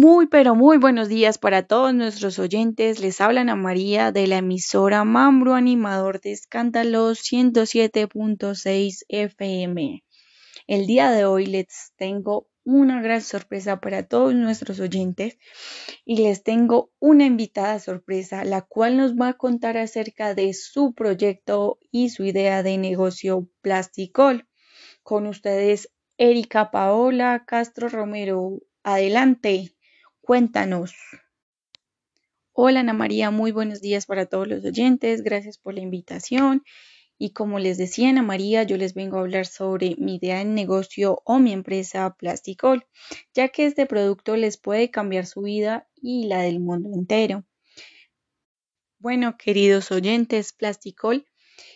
Muy, pero muy buenos días para todos nuestros oyentes. Les habla Ana María de la emisora Mambro Animador de Escándalos 107.6 FM. El día de hoy les tengo una gran sorpresa para todos nuestros oyentes y les tengo una invitada sorpresa, la cual nos va a contar acerca de su proyecto y su idea de negocio Plasticol. Con ustedes, Erika Paola Castro Romero. Adelante. Cuéntanos. Hola Ana María, muy buenos días para todos los oyentes. Gracias por la invitación. Y como les decía Ana María, yo les vengo a hablar sobre mi idea de negocio o mi empresa Plasticol, ya que este producto les puede cambiar su vida y la del mundo entero. Bueno, queridos oyentes, Plasticol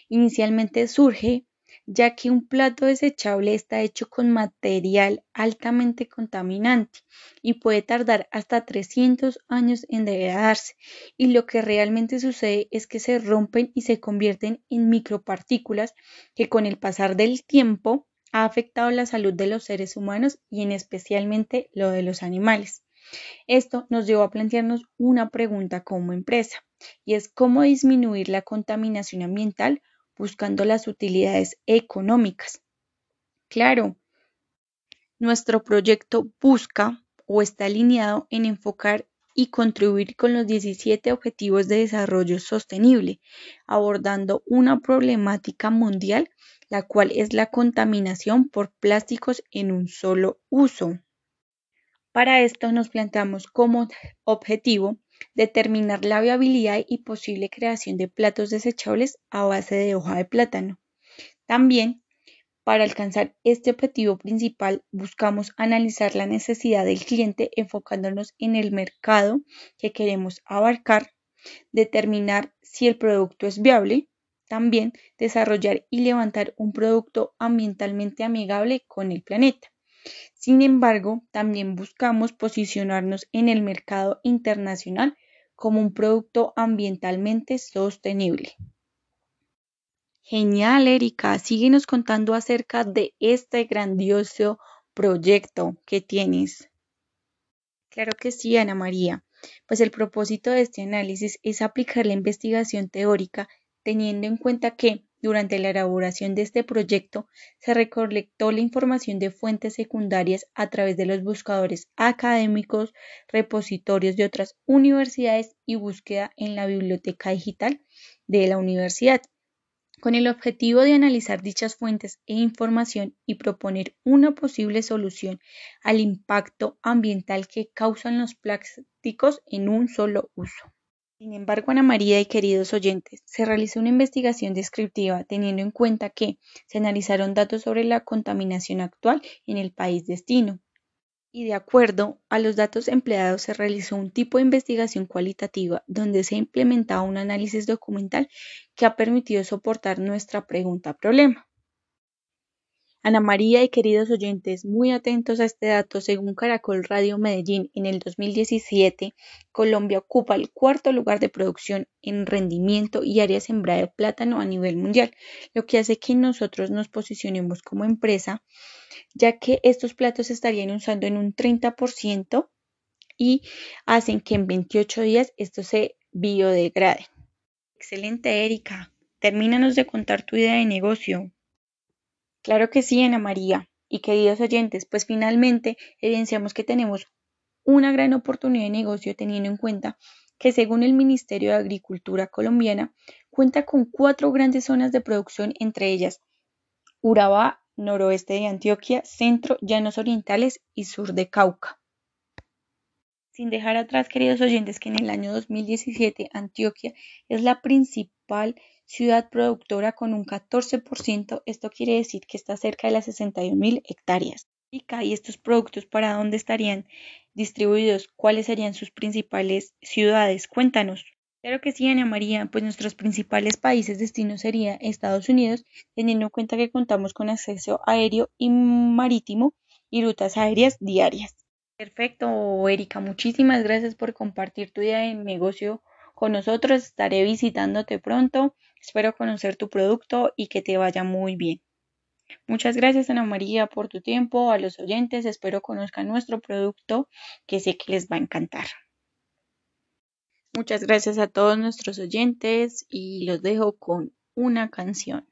inicialmente surge ya que un plato desechable está hecho con material altamente contaminante y puede tardar hasta 300 años en degradarse y lo que realmente sucede es que se rompen y se convierten en micropartículas que con el pasar del tiempo ha afectado la salud de los seres humanos y en especialmente lo de los animales. Esto nos llevó a plantearnos una pregunta como empresa y es cómo disminuir la contaminación ambiental buscando las utilidades económicas. Claro, nuestro proyecto busca o está alineado en enfocar y contribuir con los 17 Objetivos de Desarrollo Sostenible, abordando una problemática mundial, la cual es la contaminación por plásticos en un solo uso. Para esto nos planteamos como objetivo determinar la viabilidad y posible creación de platos desechables a base de hoja de plátano. También, para alcanzar este objetivo principal, buscamos analizar la necesidad del cliente enfocándonos en el mercado que queremos abarcar, determinar si el producto es viable, también desarrollar y levantar un producto ambientalmente amigable con el planeta. Sin embargo, también buscamos posicionarnos en el mercado internacional como un producto ambientalmente sostenible. Genial, Erika. Síguenos contando acerca de este grandioso proyecto que tienes. Claro que sí, Ana María. Pues el propósito de este análisis es aplicar la investigación teórica teniendo en cuenta que durante la elaboración de este proyecto se recolectó la información de fuentes secundarias a través de los buscadores académicos, repositorios de otras universidades y búsqueda en la biblioteca digital de la universidad, con el objetivo de analizar dichas fuentes e información y proponer una posible solución al impacto ambiental que causan los plásticos en un solo uso. Sin embargo, Ana María y queridos oyentes, se realizó una investigación descriptiva teniendo en cuenta que se analizaron datos sobre la contaminación actual en el país destino. Y de acuerdo a los datos empleados se realizó un tipo de investigación cualitativa donde se ha implementado un análisis documental que ha permitido soportar nuestra pregunta problema. Ana María y queridos oyentes, muy atentos a este dato, según Caracol Radio Medellín, en el 2017, Colombia ocupa el cuarto lugar de producción en rendimiento y área sembrada de plátano a nivel mundial, lo que hace que nosotros nos posicionemos como empresa, ya que estos platos estarían usando en un 30% y hacen que en 28 días esto se biodegrade. Excelente, Erika. Termínanos de contar tu idea de negocio. Claro que sí, Ana María. Y queridos oyentes, pues finalmente evidenciamos que tenemos una gran oportunidad de negocio teniendo en cuenta que según el Ministerio de Agricultura colombiana cuenta con cuatro grandes zonas de producción, entre ellas Urabá, noroeste de Antioquia, centro, llanos orientales y sur de Cauca. Sin dejar atrás, queridos oyentes, que en el año 2017 Antioquia es la principal ciudad productora con un 14%, esto quiere decir que está cerca de las 61 mil hectáreas. ¿Y estos productos para dónde estarían distribuidos? ¿Cuáles serían sus principales ciudades? Cuéntanos. Claro que sí, Ana María, pues nuestros principales países destinos serían Estados Unidos, teniendo en cuenta que contamos con acceso aéreo y marítimo y rutas aéreas diarias. Perfecto, Erika, muchísimas gracias por compartir tu idea de negocio con nosotros. Estaré visitándote pronto. Espero conocer tu producto y que te vaya muy bien. Muchas gracias Ana María por tu tiempo. A los oyentes espero conozcan nuestro producto que sé que les va a encantar. Muchas gracias a todos nuestros oyentes y los dejo con una canción.